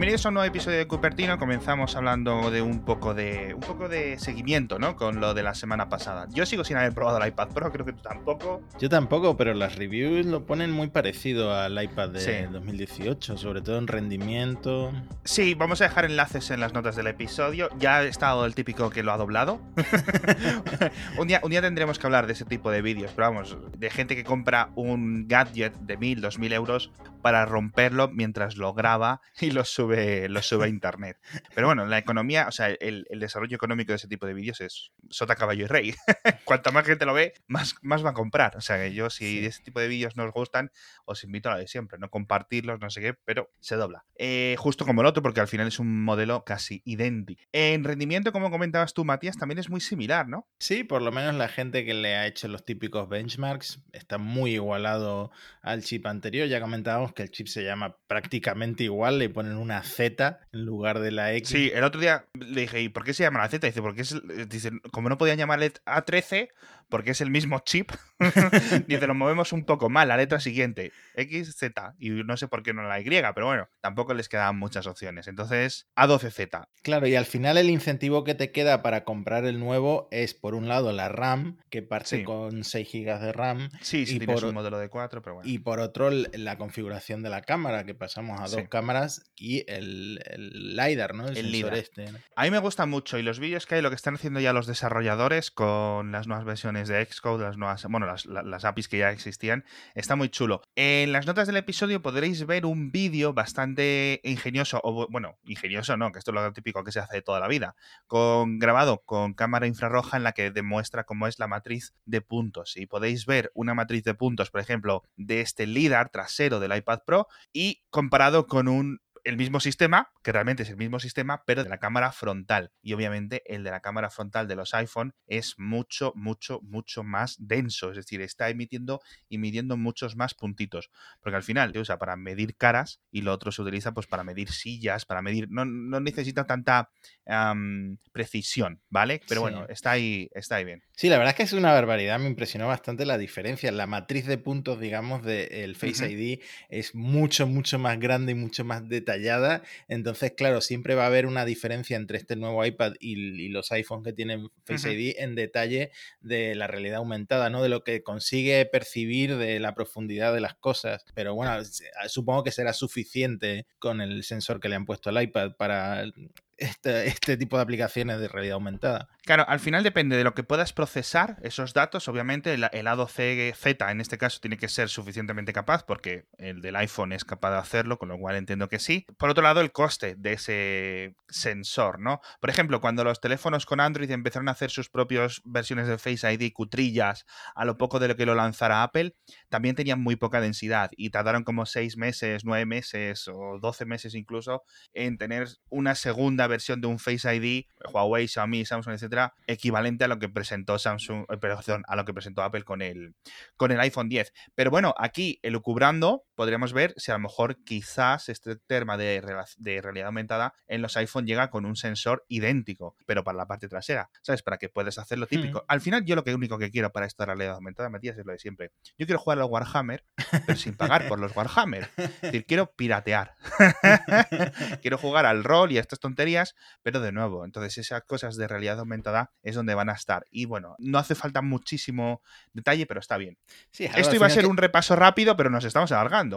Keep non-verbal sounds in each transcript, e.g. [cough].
Bienvenidos a un nuevo episodio de Cupertino. Comenzamos hablando de un poco de un poco de seguimiento, ¿no? Con lo de la semana pasada. Yo sigo sin haber probado el iPad Pro, creo que tú tampoco. Yo tampoco, pero las reviews lo ponen muy parecido al iPad de 2018, sobre todo en rendimiento. Sí, vamos a dejar enlaces en las notas del episodio. Ya ha estado el típico que lo ha doblado. [laughs] un, día, un día tendremos que hablar de ese tipo de vídeos, pero vamos, de gente que compra un gadget de 1000, 2000 euros para romperlo mientras lo graba y lo sube, lo sube a [laughs] internet. Pero bueno, la economía, o sea, el, desarrollo económico de ese tipo de vídeos es sota, caballo y rey. [laughs] Cuanta más gente lo ve, más, más va a comprar. O sea, que yo, si ese tipo de vídeos nos gustan, os invito a lo de siempre, no compartirlos, no sé qué, pero se dobla. Eh, justo como el otro, porque al final es un modelo casi idéntico. En rendimiento, como comentabas tú, Matías, también es muy similar, ¿no? Sí, por lo menos la gente que le ha hecho los típicos benchmarks está muy igualado al chip anterior. Ya comentábamos que el chip se llama prácticamente igual, le ponen una Z en lugar de la X. Sí, el otro día le dije, ¿y por qué se llama la Z? Dice, porque es, dice, como no podían llamarle A13, porque es el mismo chip, [laughs] dice, lo movemos un poco mal, la letra siguiente, X, Z, y no sé por qué no la Y, pero bueno, tampoco les quedaban muchas opciones. Entonces, A12Z. Claro, y al final el incentivo que te queda para comprar el nuevo es, por un lado, la RAM, que parte con 6 GB de RAM. Sí, si y tienes un modelo de 4, pero bueno. Y por otro, la configuración de la cámara, que pasamos a dos cámaras y el, LiDAR, ¿no? El, sensor este. A mí me gusta mucho y los vídeos que hay, lo que están haciendo ya los desarrolladores con las nuevas versiones de Xcode, las nuevas, bueno, las, las APIs que ya existían, está muy chulo. En las notas del episodio podréis ver un vídeo bastante ingenioso, o bueno, ingenioso no, que esto es lo típico que se hace de toda la vida, con grabado con cámara infrarroja en la que demuestra cómo es la matriz de puntos. Y podéis ver una matriz de puntos, por ejemplo, de este LIDAR trasero del iPad Pro y comparado con un el mismo sistema, que realmente es el mismo sistema, pero de la cámara frontal. Y obviamente el de la cámara frontal de los iPhone es mucho, mucho, mucho más denso. Es decir, está emitiendo y midiendo muchos más puntitos. Porque al final se usa para medir caras y lo otro se utiliza pues para medir sillas, para medir. No, necesita tanta precisión, ¿vale? Pero bueno, está ahí, está ahí bien. Sí, la verdad es que es una barbaridad. Me impresionó bastante la diferencia. La matriz de puntos, digamos, del Face ID es mucho, mucho más grande y mucho más detallada entonces, claro, siempre va a haber una diferencia entre este nuevo iPad y, los iPhones que tienen Face ID en detalle de la realidad aumentada, ¿no? De lo que consigue percibir de la profundidad de las cosas. Pero bueno, supongo que será suficiente con el sensor que le han puesto al iPad para este, este, tipo de aplicaciones de realidad aumentada. Claro, al final depende de lo que puedas procesar esos datos. Obviamente, el, lado CZ en este caso tiene que ser suficientemente capaz, porque el del iPhone es capaz de hacerlo, con lo cual entiendo que sí. Por otro lado, el coste de ese sensor, ¿no? Por ejemplo, cuando los teléfonos con Android empezaron a hacer sus propias versiones de Face ID cutrillas a lo poco de lo que lo lanzara Apple, también tenían muy poca densidad y tardaron como 6 meses, 9 meses o 12 meses incluso en tener una segunda versión de un Face ID, Huawei, Xiaomi, Samsung, etcétera, equivalente a lo que presentó Samsung, eh, a lo que presentó Apple con el, con el iPhone 10. Pero bueno, aquí elucubrando, podríamos ver si a lo mejor quizás este tema de, de realidad aumentada en los iPhone llega con un sensor idéntico, pero para la parte trasera, ¿sabes? Para que puedas hacer lo típico. Al final, yo lo que único que quiero para esta realidad aumentada, Matías, es lo de siempre. Yo quiero jugar al Warhammer, pero sin pagar por los Warhammer. Es decir, quiero piratear. [laughs] quiero jugar al rol y a estas tonterías pero de nuevo, entonces esas cosas de realidad aumentada es donde van a estar. Y bueno, no hace falta muchísimo detalle, pero está bien. Esto iba a ser un repaso rápido, pero nos estamos alargando.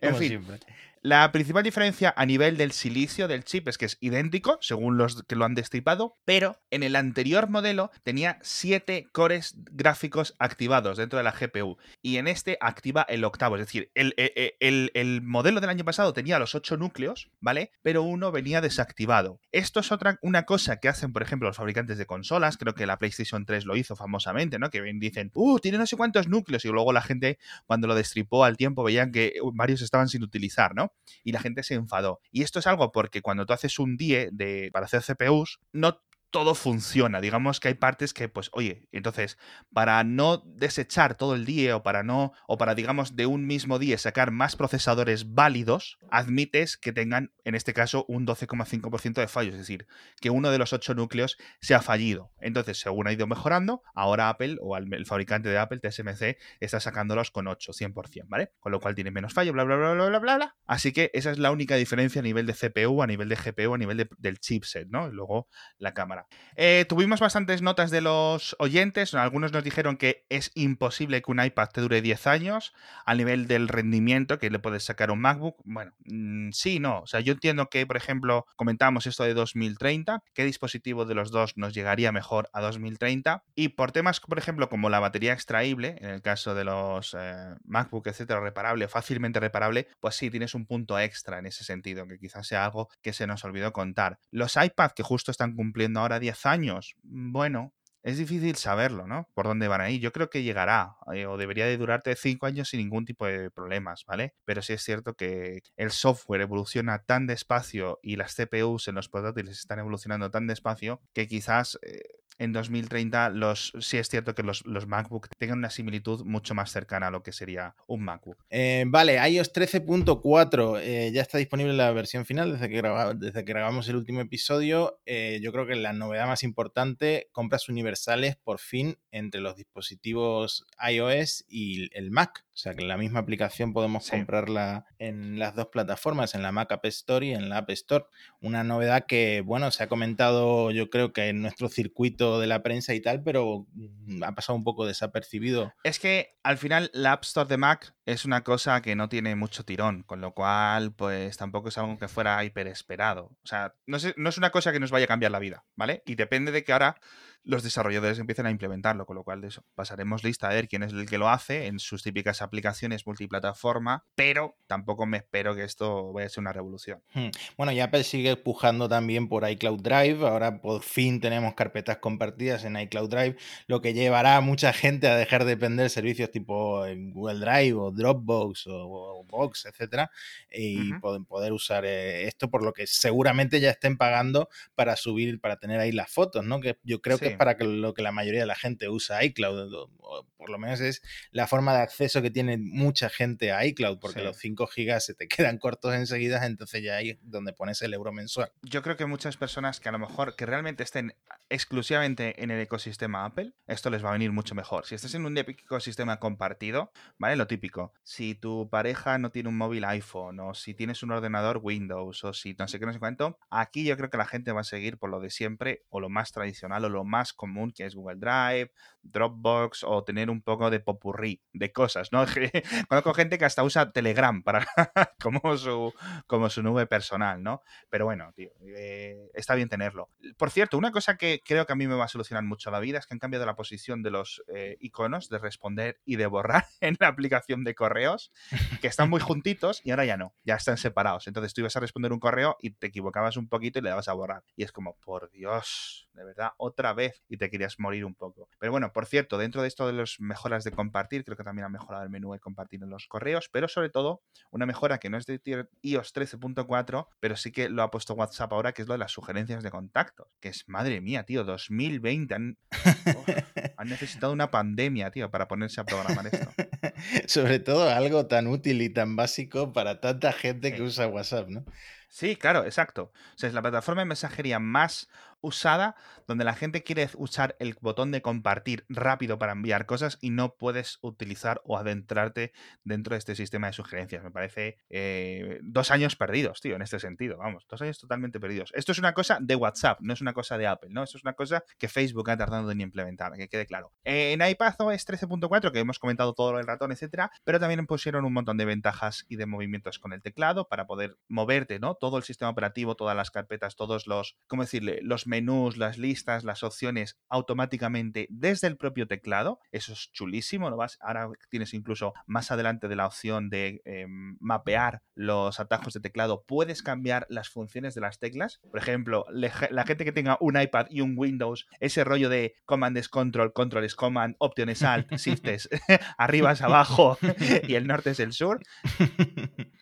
En [laughs] [laughs] fin. Siempre. La principal diferencia a nivel del silicio del chip es que es idéntico, según los que lo han destripado, pero en el anterior modelo tenía 7 cores gráficos activados dentro de la GPU y en este activa el octavo, es decir, el, e, e, modelo del año pasado tenía los 8 núcleos, ¿vale? Pero uno venía desactivado. Esto es otra una cosa que hacen, por ejemplo, los fabricantes de consolas, creo que la PlayStation 3 lo hizo famosamente, ¿no? Que dicen, uh, tiene no sé cuántos núcleos y luego la gente cuando lo destripó al tiempo veían que varios estaban sin utilizar, ¿no? Y la gente se enfadó. Y esto es algo porque cuando tú haces un DIE de, para hacer CPUs, no todo funciona. Digamos que hay partes que, pues, oye, entonces, para no desechar todo el día o para no, o para, digamos, de un mismo día sacar más procesadores válidos, admites que tengan, en este caso, un 12,5% de fallos, es decir, que uno de los ocho núcleos se ha fallido. Entonces, según ha ido mejorando, ahora Apple o el fabricante de Apple, TSMC, está sacándolos con 8, 100%, ¿vale? Con lo cual tiene menos fallo, bla, bla, bla, bla, bla, bla, bla. Así que esa es la única diferencia a nivel de CPU, a nivel de GPU, a nivel del chipset, ¿no? Y luego la cámara. Eh, tuvimos bastantes notas de los oyentes. Algunos nos dijeron que es imposible que un iPad te dure 10 años a nivel del rendimiento que le puedes sacar a un MacBook. Bueno, mm, sí, no. O sea, yo entiendo que, por ejemplo, comentábamos esto de 2030, qué dispositivo de los dos nos llegaría mejor a 2030. Y por temas, por ejemplo, como la batería extraíble, en el caso de los eh, MacBook, etcétera, reparable, fácilmente reparable, pues sí, tienes un punto extra en ese sentido, que quizás sea algo que se nos olvidó contar. Los iPad que justo están cumpliendo ahora 10 años, bueno, es difícil saberlo, ¿no? Por dónde van ahí. Yo creo que llegará eh, o debería de durarte 5 años sin ningún tipo de problemas, ¿vale? Pero sí es cierto que el software evoluciona tan despacio y las CPUs en los portátiles están evolucionando tan despacio que quizás eh, en 2030 los, sí es cierto que los, los, MacBook tengan una similitud mucho más cercana a lo que sería un MacBook. Eh, vale, iOS 13.4 eh, ya está disponible la versión final desde que, desde que grabamos el último episodio. Eh, yo creo que la novedad más importante, compras universales por fin entre los dispositivos iOS y el Mac. O sea que la misma aplicación podemos comprarla en las dos plataformas, en la Mac App Store y en la App Store. Una novedad que, bueno, se ha comentado yo creo que en nuestro circuito de la prensa y tal, pero mm, ha pasado un poco desapercibido. Es que al final la App Store de Mac es una cosa que no tiene mucho tirón, con lo cual pues tampoco es algo que fuera hiper esperado. O sea, no no es una cosa que nos vaya a cambiar la vida, ¿vale? Y depende de que ahora los desarrolladores empiecen a implementarlo, con lo cual de eso pasaremos lista a ver quién es el que lo hace en sus típicas aplicaciones multiplataforma, pero tampoco me espero que esto vaya a ser una revolución. Hmm. Bueno, y Apple sigue pujando también por iCloud Drive, ahora por fin tenemos carpetas compartidas en iCloud Drive, lo que llevará a mucha gente a dejar de depender de servicios tipo Google Drive o Dropbox o, Box, etcétera, y poder usar eh, esto por lo que seguramente ya estén pagando para subir, para tener ahí las fotos, ¿no? Que yo creo que para que lo que la mayoría de la gente usa iCloud, o por lo menos es la forma de acceso que tiene mucha gente a iCloud, porque los 5 gigas se te [laughs] quedan cortos enseguida, entonces ya ahí donde pones el euro mensual. Yo creo que muchas personas que a lo mejor que realmente estén exclusivamente en el ecosistema Apple, esto les va a venir mucho mejor. Si estás en un ecosistema compartido, ¿vale? Lo típico, si tu pareja no tiene un móvil iPhone, o si tienes un ordenador Windows, o si no sé qué, no sé cuánto, aquí yo creo que la gente va a seguir por lo de siempre, o lo más tradicional, o lo más común que es Google Drive, Dropbox o tener un poco de popurrí de cosas, ¿no? [laughs] Conozco gente que hasta usa Telegram para [laughs] como su como su nube personal, ¿no? Pero bueno, tío, eh, está bien tenerlo. Por cierto, una cosa que creo que a mí me va a solucionar mucho la vida es que han cambiado la posición de los eh, iconos de responder y de borrar [laughs] en la aplicación de correos, que están muy juntitos y ahora ya no, ya están separados. Entonces tú ibas a responder un correo y te equivocabas un poquito y le dabas a borrar. Y es como, por Dios, de verdad, otra vez y te querías morir un poco. Pero bueno, por cierto, dentro de esto de las mejoras de compartir, creo que también ha mejorado el menú de compartir en los correos, pero sobre todo una mejora que no es de iOS 13.4, pero sí que lo ha puesto WhatsApp ahora, que es lo de las sugerencias de contactos, que es, madre mía, tío, 2020 han, [laughs] han necesitado una pandemia, tío, para ponerse a programar esto. [laughs] sobre todo algo tan útil y tan básico para tanta gente que usa WhatsApp, ¿no? Sí, claro, exacto. O sea, es la plataforma de mensajería más usada donde la gente quiere usar el botón de compartir rápido para enviar cosas y no puedes utilizar o adentrarte dentro de este sistema de sugerencias. Me parece eh, dos años perdidos, tío, en este sentido. Vamos, dos años totalmente perdidos. Esto es una cosa de WhatsApp, no es una cosa de Apple, ¿no? Esto es una cosa que Facebook ha tardado en implementar, que quede claro. Eh, en iPadOS 13.4, que hemos comentado todo el ratón, etcétera, pero también pusieron un montón de ventajas y de movimientos con el teclado para poder moverte, ¿no? Todo el sistema operativo, todas las carpetas, todos los, ¿cómo decirle? Los menús, las listas, las opciones automáticamente desde el propio teclado. Eso es chulísimo. ¿no? Vas, ahora tienes incluso más adelante de la opción de em, mapear los atajos de teclado, puedes cambiar las funciones de las teclas. Por ejemplo, la gente que tenga un iPad y un Windows, ese rollo de Command es Control, Control es Command, Option es Alt, [laughs] Shift es [laughs] arriba es abajo [laughs] y el norte es el sur,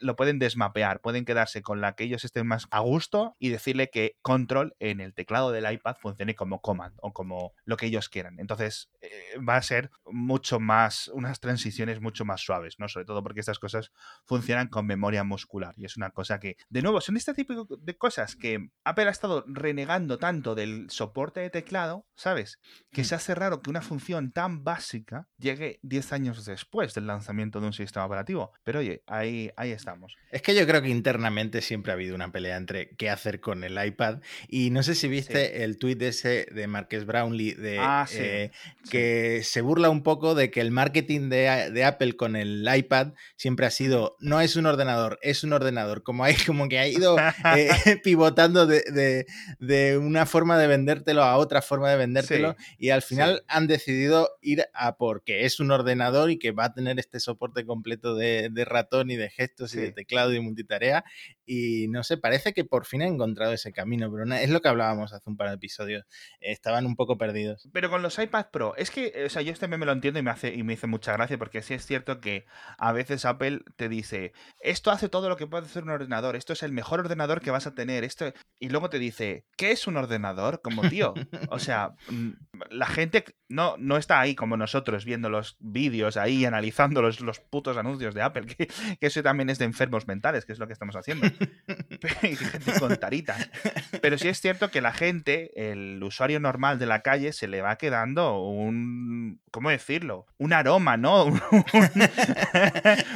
lo pueden desmapear. Pueden quedarse con la que ellos estén más a gusto y decirle que Control en el teclado teclado del iPad funcione como command o como lo que ellos quieran. Entonces eh, va a ser mucho más, unas transiciones mucho más suaves, ¿no? Sobre todo porque estas cosas funcionan con memoria muscular y es una cosa que, de nuevo, son este tipo de cosas que Apple ha estado renegando tanto del soporte de teclado, ¿sabes? Que mm. se hace raro que una función tan básica llegue 10 años después del lanzamiento de un sistema operativo. Pero oye, ahí, ahí estamos. Es que yo creo que internamente siempre ha habido una pelea entre qué hacer con el iPad. Y no sé si viste el tuit ese de Marques Brownlee de ah, eh, que se burla un poco de que el marketing de, Apple con el iPad siempre ha sido no es un ordenador, es un ordenador. Como, hay, como que ha ido eh, [laughs] [laughs] pivotando de, una forma de vendértelo a otra forma de vendértelo. y al final han decidido ir a porque es un ordenador y que va a tener este soporte completo de, ratón y de gestos y de teclado y multitarea. Y no sé, parece que por fin ha encontrado ese camino, pero es lo que hablábamos hace un par de episodios. estaban un poco perdidos. Pero con los iPad Pro, es que, o sea, yo este me lo entiendo y me hace y me hizo mucha gracia porque sí es cierto que a veces Apple te dice, esto hace todo lo que puede hacer un ordenador, esto es el mejor ordenador que vas a tener, esto y luego te dice, ¿qué es un ordenador? Como tío, [laughs] o sea, mm, la gente no, no está ahí como nosotros viendo los vídeos ahí, analizando los, los putos anuncios de Apple, [laughs] que, eso también es de enfermos mentales, que es lo que estamos haciendo. [laughs] [laughs] gente con. Pero sí es cierto que la gente, el usuario normal de la calle, se le va quedando un, ¿cómo decirlo? Un aroma, ¿no?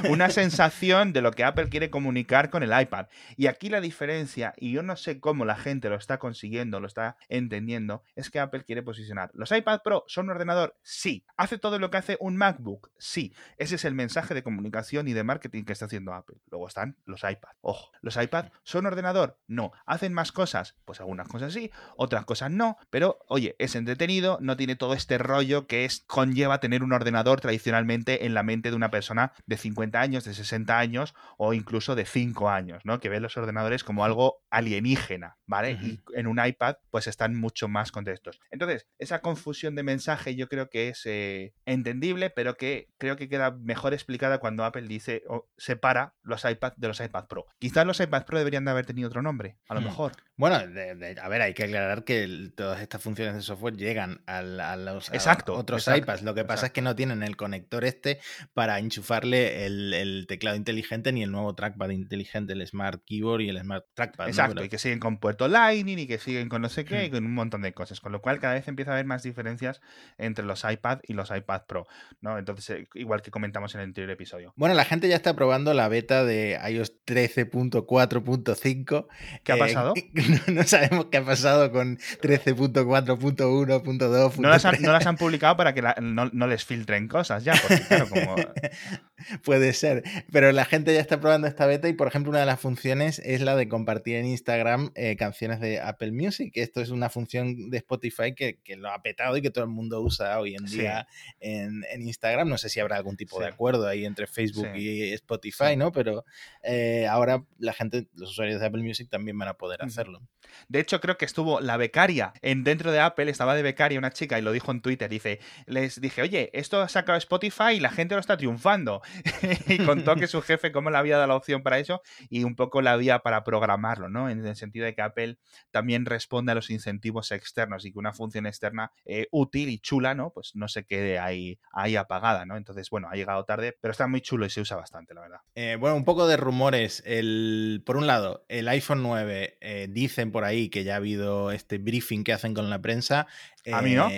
Una sensación de lo que Apple quiere comunicar con el iPad. Y aquí la diferencia, y yo no sé cómo la gente lo está consiguiendo, lo está entendiendo, es que Apple quiere posicionar. ¿Los iPad Pro son un ordenador? Sí. ¿Hace todo lo que hace un MacBook? Sí. Ese es el mensaje de comunicación y de marketing que está haciendo Apple. Luego están los iPad. Ojo, ¿los iPad son ordenador? No. ¿Hacen más cosas? Pues algunas cosas sí, otras cosas no. Pero, oye, es entretenido, no tiene todo este rollo que es conlleva tener un ordenador tradicionalmente en la mente de una persona de 50 años, de 60 años o incluso de 5 años, ¿no? Que ve los ordenadores como algo alienígena, ¿vale? Y en un iPad pues están mucho más contextos. Entonces, esa confusión de mensaje yo creo que es eh, entendible, pero que creo que queda mejor explicada cuando Apple dice o separa los iPad de los iPad Pro. Quizás los iPad Pro deberían de haber tenido otro nombre, a lo hmm. mejor. Bueno, a ver, hay que aclarar que todas estas funciones de software llegan a, los otros iPads. Lo que pasa es que no tienen el conector este para enchufarle el, teclado inteligente ni el nuevo trackpad inteligente, el Smart Keyboard y el Smart Trackpad. Exacto, y que siguen con puerto Lightning y que siguen con no sé qué, y hmm. con un montón de cosas. Con lo cual cada vez empieza a haber más diferencias entre los iPad y los iPad Pro. ¿no? Entonces, eh, igual que comentamos en el anterior episodio. Bueno, la gente ya está probando la beta de iOS 13.4.5. ¿Qué ha pasado? [laughs] no, sabemos qué ha pasado con 13.4.1.2. No, no las han publicado para que no, les filtren cosas ya, porque claro, como... [laughs] [laughs] Puede ser, pero la gente ya está probando esta beta y por ejemplo una de las funciones es la de compartir en Instagram eh, canciones de Apple Music. Esto es una función de Spotify que, lo ha petado y que todo el mundo usa hoy en día en, Instagram. No sé si habrá algún tipo de acuerdo ahí entre Facebook y Spotify, ¿no? Pero eh, ahora la gente, los usuarios de Apple Music también van a poder hacerlo. De hecho, creo que estuvo la becaria en dentro de Apple, estaba de becaria una chica y lo dijo en Twitter. Dice, les dije, oye, esto ha sacado Spotify y la gente lo está triunfando. [laughs] y contó que su jefe cómo le había dado la opción para eso y un poco la vía para programarlo, ¿no? En el sentido de que Apple también responde a los incentivos externos y que una función externa eh, útil y chula, ¿no? Pues no se quede ahí, ahí apagada, ¿no? Entonces, bueno, ha llegado tarde, pero está muy chulo y se usa bastante, la verdad. Eh, bueno, un poco de rumores. El, por un lado, el iPhone 9 eh, dicen por ahí que ya ha habido este briefing que hacen con la prensa. A mí no.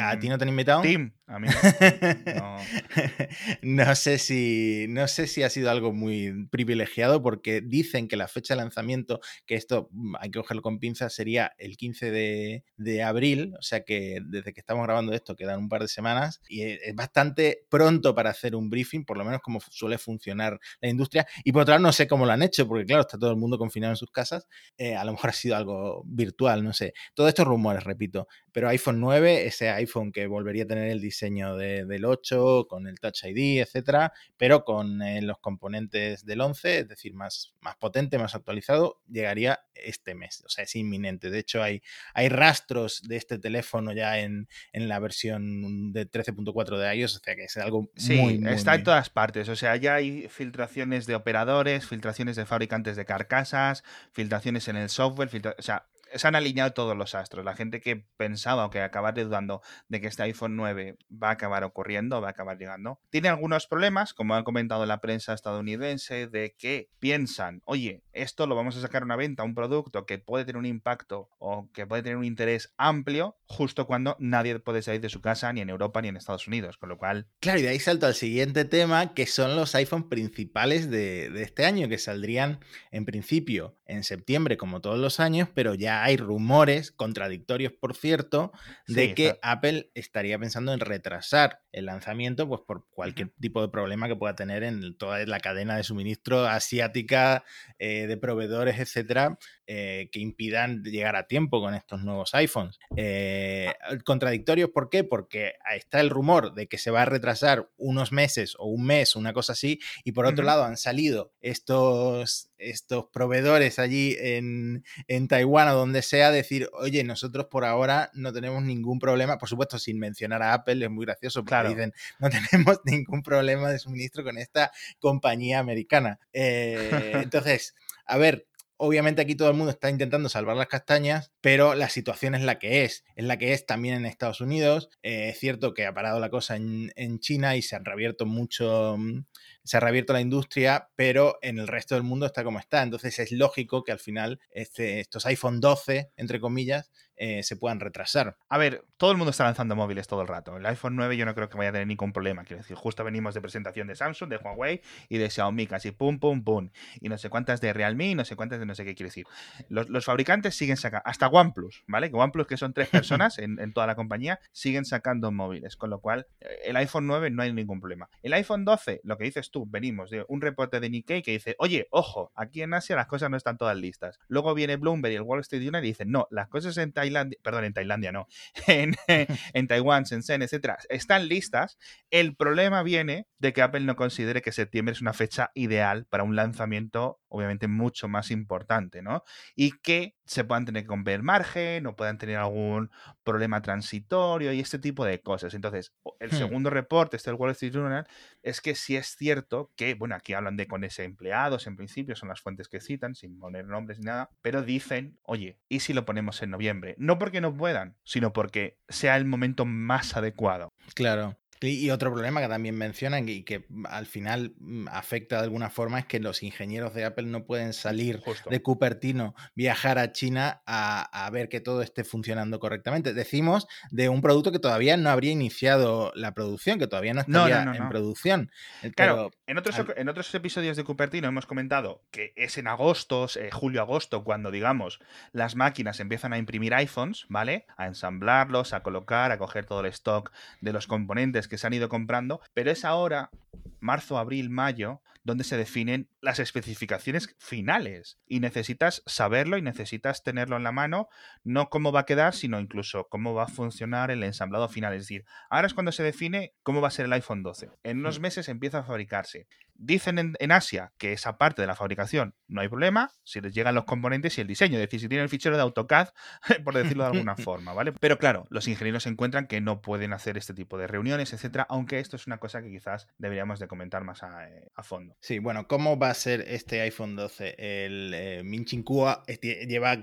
¿A ti no te han invitado? Tim, a mí no. [laughs] no. Si, no sé si ha sido algo muy privilegiado porque dicen que la fecha de lanzamiento, que esto mm, hay que cogerlo con pinzas, sería el 15 de, de, abril, o sea que desde que estamos grabando esto quedan un par de semanas y es bastante pronto para hacer un briefing, por lo menos como suele funcionar la industria. Y por otro lado, no sé cómo lo han hecho, porque claro, está todo el mundo confinado en sus casas, eh, a lo mejor ha sido algo virtual, no sé. Todo esto es rumores, repito, pero iPhone 9, ese iPhone que volvería a tener el diseño del 8, con el Touch ID, etcétera, pero con eh, los componentes del 11, es decir, más, más potente, más actualizado, llegaría este mes. O sea, es inminente. De hecho, hay, hay rastros de este teléfono ya en, la versión de 13.4 de iOS, o sea que es algo sí, muy, está en todas partes. O sea, ya hay filtraciones de operadores, filtraciones de fabricantes de carcasas, filtraciones en el software, o sea, se han alineado todos los astros. La gente que pensaba o que acaba dudando de que este iPhone 9 va a acabar ocurriendo, va a acabar llegando, tiene algunos problemas, como ha comentado la prensa estadounidense, de que piensan, oye, esto lo vamos a sacar a una venta, un producto que puede tener un impacto o que puede tener un interés amplio, justo cuando nadie puede salir de su casa ni en Europa ni en Estados Unidos, con lo cual... Claro, y de ahí salto al siguiente tema, que son los iPhones principales de, de este año, que saldrían en principio en septiembre, como todos los años, pero ya hay rumores, contradictorios por cierto, de que Apple estaría pensando en retrasar el lanzamiento, pues por cualquier tipo de problema que pueda tener en toda la cadena de suministro asiática, eh, de proveedores, etcétera, eh, que impidan llegar a tiempo con estos nuevos iPhones. Eh, contradictorios, ¿por qué? Porque está el rumor de que se va a retrasar unos meses o un mes, una cosa así, y por otro lado han salido estos, estos proveedores allí en, en Taiwán o donde sea, decir, oye, nosotros por ahora no tenemos ningún problema, por supuesto, sin mencionar a Apple, es muy gracioso, porque dicen, no tenemos [laughs] ningún problema de suministro con esta compañía americana. Eh, [laughs] entonces, a ver, obviamente aquí todo el mundo está intentando salvar las castañas, pero la situación es la que es, es la que es también en Estados Unidos. Eh, es cierto que ha parado la cosa en, China y se han reabierto mucho, mm, se ha reabierto la industria, pero en el resto del mundo está como está. Entonces es lógico que al final este, estos iPhone 12, entre comillas, eh, se puedan retrasar. A ver, todo el mundo está lanzando móviles todo el rato. El iPhone 9 yo no creo que vaya a tener ningún problema. Quiero decir, justo venimos de presentación de Samsung, de Huawei y de Xiaomi, casi pum, pum, pum. Y no sé cuántas de Realme, no sé cuántas de no sé qué quiere decir. Los, fabricantes siguen sacando, hasta OnePlus, ¿vale? Que OnePlus, que son tres personas [laughs] en, en, toda la compañía, siguen sacando móviles. Con lo cual, eh, el iPhone 9 no hay ningún problema. El iPhone 12, lo que dices tú, venimos de un reporte de Nikkei que dice, oye, ojo, aquí en Asia las cosas no están todas listas. Luego viene Bloomberg y el Wall Street Journal y dicen, no, las cosas en Perdón, en Tailandia no, [laughs] en, en Taiwán, Shenzhen, etcétera, están listas. El problema viene de que Apple no considere que septiembre es una fecha ideal para un lanzamiento, obviamente, mucho más importante, ¿no? Y que se puedan tener que comprar margen o puedan tener algún problema transitorio y este tipo de cosas. Entonces, el hmm. segundo reporte, este del Wall Street Journal, es que sí es cierto que, bueno, aquí hablan de con ese empleados en principio, son las fuentes que citan, sin poner nombres ni nada, pero dicen, oye, ¿y si lo ponemos en noviembre? No porque no puedan, sino porque sea el momento más adecuado. Claro. Y, otro problema que también mencionan y que al final mm, afecta de alguna forma es que los ingenieros de Apple no pueden salir de Cupertino, viajar a China a, ver que todo esté funcionando correctamente. Decimos de un producto que todavía no habría iniciado la producción, que todavía no estaría en producción. Eh, claro, en, otros, en otros episodios de Cupertino hemos comentado que es en agosto, eh, julio-agosto, cuando digamos las máquinas empiezan a imprimir iPhones, ¿vale? A ensamblarlos, a colocar, a coger todo el stock de los componentes que se han ido comprando, pero es ahora, marzo, abril, mayo, donde se definen las especificaciones finales. Y necesitas saberlo y necesitas tenerlo en la mano, no cómo va a quedar, sino incluso cómo va a funcionar el ensamblado final. Es decir, ahora es cuando se define cómo va a ser el iPhone 12. En unos mm. meses empieza a fabricarse. Dicen en, Asia que esa parte de la fabricación no hay problema, si les llegan los componentes y el diseño, es decir, si tienen el fichero de AutoCAD, [laughs] por decirlo de alguna [laughs] forma, ¿vale? Pero claro, los ingenieros encuentran que no pueden hacer este tipo de reuniones, etcétera, aunque esto es una cosa que quizás deberíamos de comentar más a, eh, fondo. Sí, bueno, ¿cómo va a ser este iPhone 12? El eh, Min este, lleva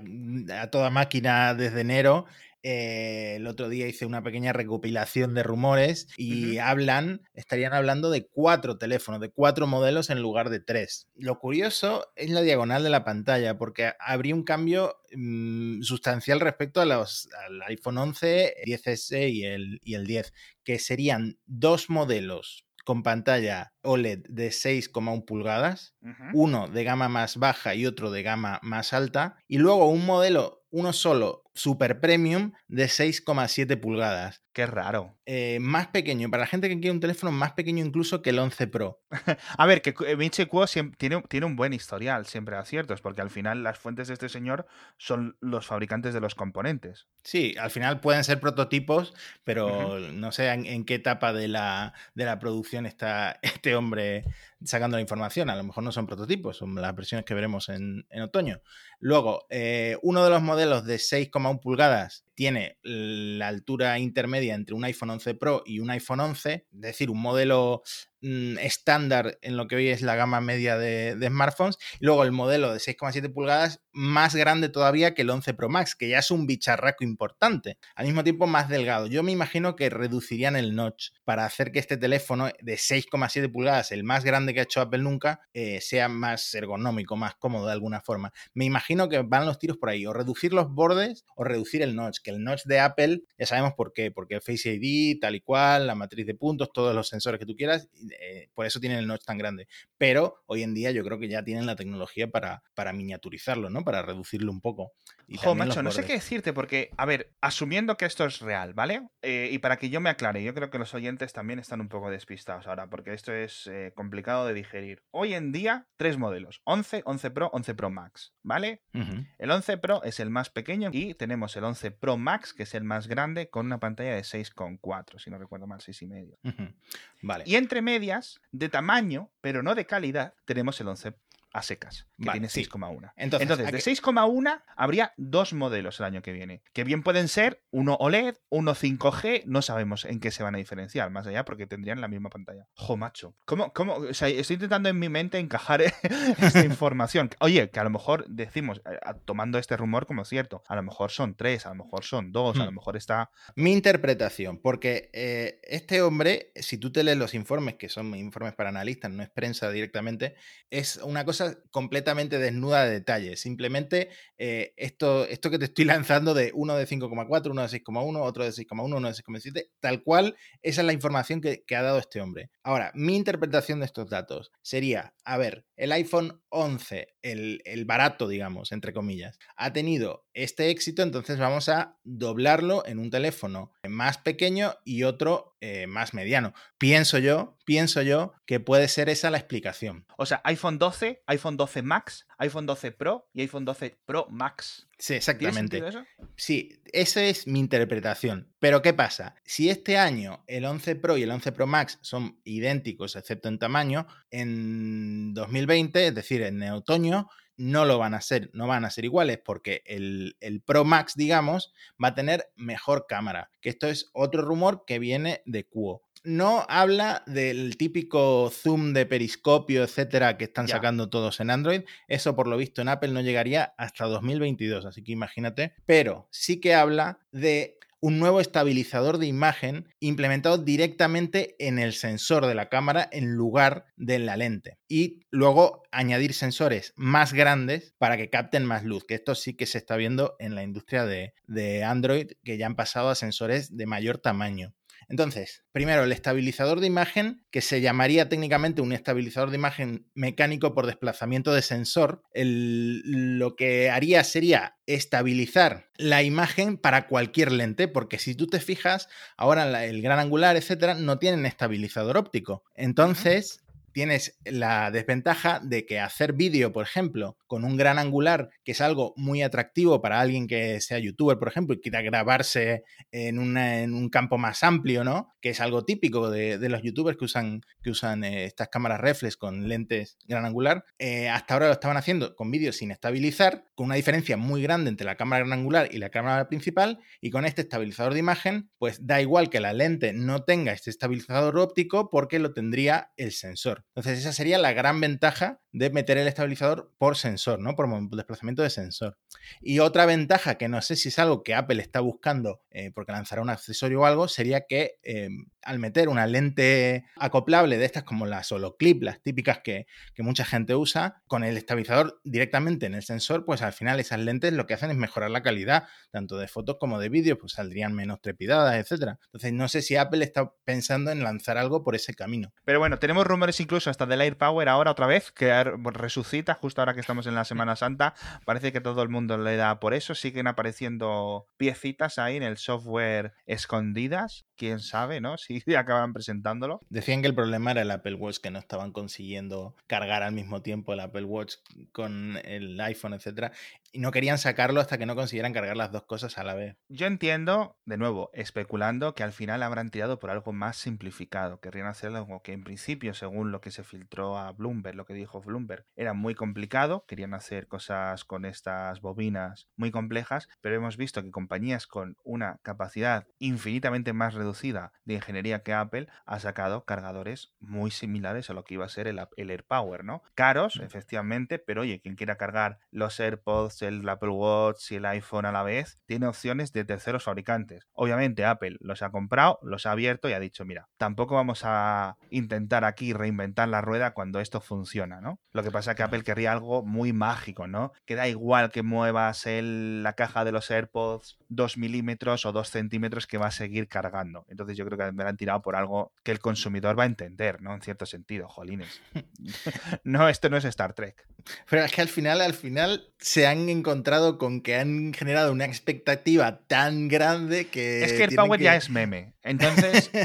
a toda máquina desde enero eh, el otro día hice una pequeña recopilación de rumores y hablan, estarían hablando de cuatro teléfonos, de cuatro modelos en lugar de tres. Lo curioso es la diagonal de la pantalla, porque habría un cambio mm, sustancial respecto a los, al iPhone 11, 10S y el, y el 10, que serían dos modelos con pantalla OLED de 6,1 pulgadas, uno de gama más baja y otro de gama más alta, y luego un modelo, uno solo super premium de 6,7 pulgadas. Qué raro. Eh, más pequeño, para la gente que quiere un teléfono más pequeño incluso que el 11 Pro. [laughs] a ver, que eh, Michi Kuo tiene, tiene un buen historial, siempre aciertos, porque al final las fuentes de este señor son los fabricantes de los componentes. Sí, al final pueden ser prototipos, pero no sé en, qué etapa de la, de la producción está [laughs] este hombre sacando la información. A lo mejor no son prototipos, son las versiones que veremos en, otoño. Luego, eh, uno de los modelos de 6,1 pulgadas tiene la altura intermedia entre un iPhone 11 Pro y un iPhone 11, es decir, un modelo Mm, estándar en lo que hoy es la gama media de, smartphones. Luego el modelo de 6,7 pulgadas más grande todavía que el 11 Pro Max, que ya es un bicharraco importante. Al mismo tiempo más delgado. Yo me imagino que reducirían el notch para hacer que este teléfono de 6,7 pulgadas, el más grande que ha hecho Apple nunca, eh, sea más ergonómico, más cómodo de alguna forma. Me imagino que van los tiros por ahí. O reducir los bordes o reducir el notch. Que el notch de Apple, ya sabemos por qué. Porque el Face ID, tal y cual, la matriz de puntos, todos los sensores que tú quieras, eh, por eso tienen el notch tan grande. Pero hoy en día yo creo que ya tienen la tecnología para, para miniaturizarlo, ¿no? Para reducirlo un poco. Y macho, no sé qué decirte, porque, a ver, asumiendo que esto es real, ¿vale? Eh, y para que yo me aclare, yo creo que los oyentes también están un poco despistados ahora, porque esto es eh, complicado de digerir. Hoy en día, tres modelos: 11, 11 Pro, 11 Pro Max, ¿vale? El 11 Pro es el más pequeño y tenemos el 11 Pro Max, que es el más grande, con una pantalla de 6,4, si no recuerdo mal, 6,5. Vale. Y entre medias, de tamaño, pero no de calidad, tenemos el 11 a secas, que tiene 6,1. Entonces, de 6,1 habría dos modelos el año que viene, que bien pueden ser uno OLED, uno 5G, no sabemos en qué se van a diferenciar, más allá porque tendrían la misma pantalla. Jo, macho. ¿Cómo, cómo? estoy intentando en mi mente encajar [laughs] esta [laughs] información. Oye, que a lo mejor decimos, eh, tomando este rumor como cierto, a lo mejor son tres, a lo mejor son dos, a lo hmm. mejor está... Mi interpretación, porque eh, este hombre, si tú te lees los informes, que son informes para analistas, no es prensa directamente, es una cosa completamente desnuda de detalles. Simplemente eh, esto, esto que te estoy [laughs] lanzando de uno de 5,4, uno de 6,1, otro de 6,1, uno de 6,7, tal cual, esa es la información que, ha dado este hombre. Ahora, mi interpretación de estos datos sería, a ver, el iPhone 11, el, el barato, digamos, entre comillas, ha tenido este éxito, entonces vamos a doblarlo en un teléfono más pequeño y otro eh, más mediano. Pienso yo, pienso yo que puede ser esa la explicación. O sea, iPhone 12, iPhone 12 Max, iPhone 12 Pro y iPhone 12 Pro Max. Sí, exactamente. Eso? Sí, esa es mi interpretación. Pero ¿qué pasa? Si este año el 11 Pro y el 11 Pro Max son idénticos, excepto en tamaño, en 2020, es decir, en otoño, no lo van a ser, no van a ser iguales porque el, Pro Max, digamos, va a tener mejor cámara. Que esto es otro rumor que viene de Cuo. No habla del típico zoom de periscopio, etcétera, que están sacando todos en Android. Eso, por lo visto, en Apple no llegaría hasta 2022, así que imagínate. Pero sí que habla de un nuevo estabilizador de imagen implementado directamente en el sensor de la cámara en lugar de la lente. Y luego añadir sensores más grandes para que capten más luz, que esto sí que se está viendo en la industria de, de Android, que ya han pasado a sensores de mayor tamaño. Entonces, primero, el estabilizador de imagen, que se llamaría técnicamente un estabilizador de imagen mecánico por desplazamiento de sensor, lo que haría sería estabilizar la imagen para cualquier lente, porque si tú te fijas, ahora el gran angular, etcétera, no tienen estabilizador óptico. Entonces, tienes la desventaja de que hacer vídeo, por ejemplo, con un gran angular, que es algo muy atractivo para alguien que sea youtuber, por ejemplo, y quiera grabarse en, un campo más amplio, ¿no? Que es algo típico de, los youtubers que usan, eh, estas cámaras reflex con lentes gran angular. Eh, hasta ahora lo estaban haciendo con vídeo sin estabilizar, con una diferencia muy grande entre la cámara gran angular y la cámara principal, y con este estabilizador de imagen, pues da igual que la lente no tenga este estabilizador óptico porque lo tendría el sensor. Entonces esa sería la gran ventaja de meter el estabilizador por sensor, ¿no? Por desplazamiento de sensor. Y otra ventaja, que no sé si es algo que Apple está buscando eh, porque lanzará un accesorio o algo, sería que em, al meter una lente acoplable de estas como las clip, las típicas que, que, mucha gente usa, con el estabilizador directamente en el sensor, pues al final esas lentes lo que hacen es mejorar la calidad, tanto de fotos como de vídeos, pues saldrían menos trepidadas, etc. Entonces no sé si Apple está pensando en lanzar algo por ese camino. Pero bueno, tenemos rumores incluso hasta del Air Power ahora otra vez, que resucita justo ahora que estamos en la Semana Santa. Parece que todo el mundo le da por eso. Siguen apareciendo piecitas ahí en el software escondidas. Quién sabe, ¿no? [laughs] Si acaban presentándolo. Decían que el problema era el Apple Watch, que no estaban consiguiendo cargar al mismo tiempo el Apple Watch con el iPhone, etcétera, y no querían sacarlo hasta que no consiguieran cargar las dos cosas a la vez. Yo entiendo, de nuevo, especulando que al final habrán tirado por algo más simplificado. Querrían hacer algo que en principio, según lo que se filtró a Bloomberg, lo que dijo Bloomberg, era muy complicado. Querían hacer cosas con estas bobinas muy complejas, pero hemos visto que compañías con una capacidad infinitamente más reducida de ingeniería que Apple ha sacado cargadores muy similares a lo que iba a ser el, el AirPower, ¿no? Caros, mm. efectivamente, pero oye, quien quiera cargar los AirPods, el Apple Watch y el iPhone a la vez, tiene opciones de terceros fabricantes. Obviamente Apple los ha comprado, los ha abierto y ha dicho, mira, tampoco vamos a intentar aquí reinventar la rueda cuando esto funciona, ¿no? Lo que pasa es que Apple querría algo muy mágico, ¿no? Que da igual que muevas el, la caja de los AirPods 2 milímetros o 2 centímetros que va a seguir cargando. Entonces yo creo que me han tirado por algo que el consumidor va a entender, ¿no? En cierto sentido, jolines. [laughs] no, esto no es Star Trek. Pero es que al final, al final se han encontrado con que han generado una expectativa tan grande que. Es que AirPower ya es meme. Entonces. [laughs]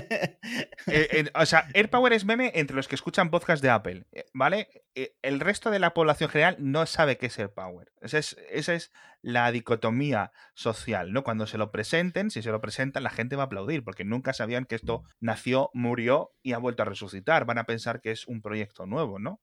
Eh, o sea, AirPower es meme entre los que escuchan podcast de Apple, eh, ¿vale? Eh, el resto de la población general no sabe qué es AirPower. Esa es, esa es la dicotomía social, ¿no? Cuando se lo presenten, si se lo presentan, la gente va a aplaudir, porque nunca sabían que esto nació, murió y ha vuelto a resucitar. Van a pensar que es un proyecto nuevo, ¿no?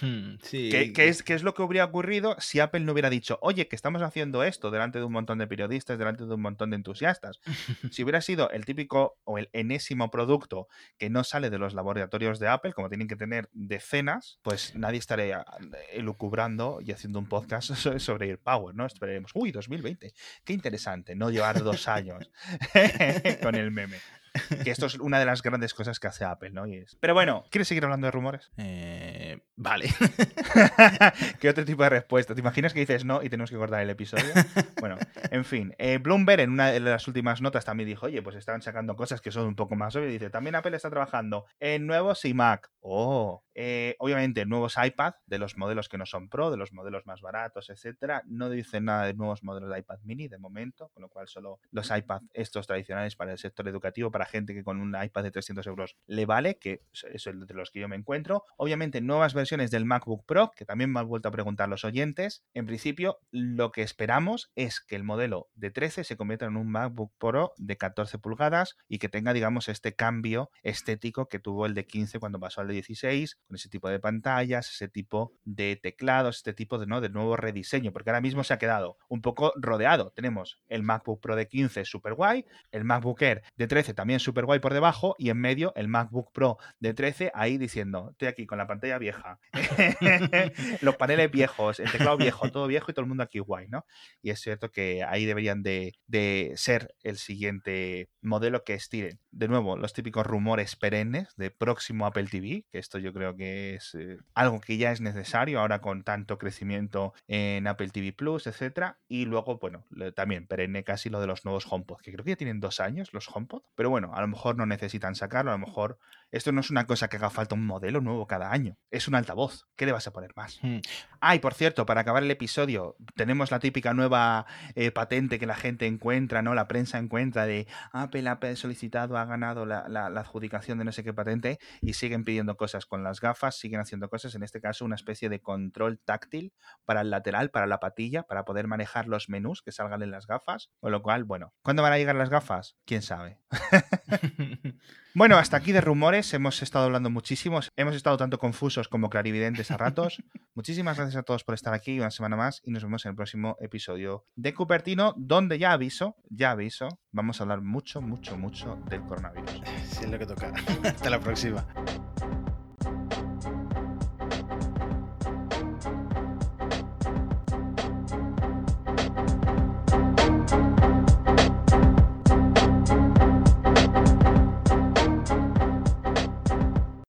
Hmm, sí. ¿Qué, es, ¿Qué es lo que hubiera ocurrido si Apple no hubiera dicho, oye, que estamos haciendo esto delante de un montón de periodistas, delante de un montón de entusiastas? [laughs] si hubiera sido el típico o el enésimo producto que no sale de los laboratorios de Apple, como tienen que tener decenas, pues nadie estaría elucubrando y haciendo un podcast [laughs] sobre Power, ¿no? uy, 2020, qué interesante, no llevar dos años [laughs] con el meme. [laughs] Que esto es una de las grandes cosas que hace Apple, ¿no? Pero bueno, ¿quieres seguir hablando de rumores? [laughs] Eh, vale. [laughs] ¿Qué otro tipo de respuesta? ¿Te imaginas que dices no y tenemos que cortar el episodio? Bueno, en fin. Eh, Bloomberg en una de las últimas notas también dijo, oye, pues estaban sacando cosas que son un poco más obvias. Dice, también Apple está trabajando en nuevos iMac. Oh, eh, obviamente nuevos iPad de los modelos que no son Pro, de los modelos más baratos, etcétera. No dicen nada de nuevos modelos de iPad mini de momento, con lo cual solo los iPad estos tradicionales para el sector educativo, para gente que con un iPad de 300 euros le vale, que es el de los que yo me encuentro. Obviamente nuevas versiones del MacBook Pro, que también me han vuelto a preguntar los oyentes. En principio, lo que esperamos es que el modelo de 13 se convierta en un MacBook Pro de 14 pulgadas y que tenga, digamos, este cambio estético que tuvo el de 15 cuando pasó al de 16 con ese tipo de pantallas, ese tipo de teclados, este tipo de, ¿no? de nuevo rediseño, porque ahora mismo se ha quedado un poco rodeado. Tenemos el MacBook Pro de 15 super guay, el MacBook Air de 13 también super guay por debajo y en medio el MacBook Pro de 13 ahí diciendo, estoy aquí con la pantalla vieja, [laughs] los paneles viejos, el teclado viejo, todo viejo y todo el mundo aquí guay, ¿no? Y es cierto que ahí deberían de, de ser el siguiente modelo que estiren. De nuevo, los típicos rumores perennes de próximo Apple TV, que esto yo creo que es eh, algo que ya es necesario ahora con tanto crecimiento en Apple TV Plus, etcétera. Y luego, bueno, también perenne casi lo de los nuevos HomePod, que creo que ya tienen dos años los HomePod, pero bueno, a lo mejor no necesitan sacarlo, a lo mejor esto no es una cosa que haga falta un modelo nuevo cada año, es un altavoz. ¿Qué le vas a poner más? Hmm. Ah, y por cierto, para acabar el episodio, tenemos la típica nueva eh, patente que la gente encuentra, ¿no? La prensa encuentra de Apple ha solicitado, ha ganado la, la adjudicación de no sé qué patente y siguen pidiendo cosas con las gafas, siguen haciendo cosas, en este caso una especie de control táctil para el lateral, para la patilla, para poder manejar los menús que salgan en las gafas, con lo cual, bueno, ¿cuándo van a llegar las gafas? ¿Quién sabe? [laughs] Bueno, hasta aquí de rumores. Hemos estado hablando muchísimo. Hemos estado tanto confusos como clarividentes a ratos. [laughs] Muchísimas gracias a todos por estar aquí una semana más y nos vemos en el próximo episodio de Cupertino, donde ya aviso, ya aviso, vamos a hablar mucho, mucho, mucho del coronavirus. Sí, es lo que toca. [laughs] Hasta la próxima.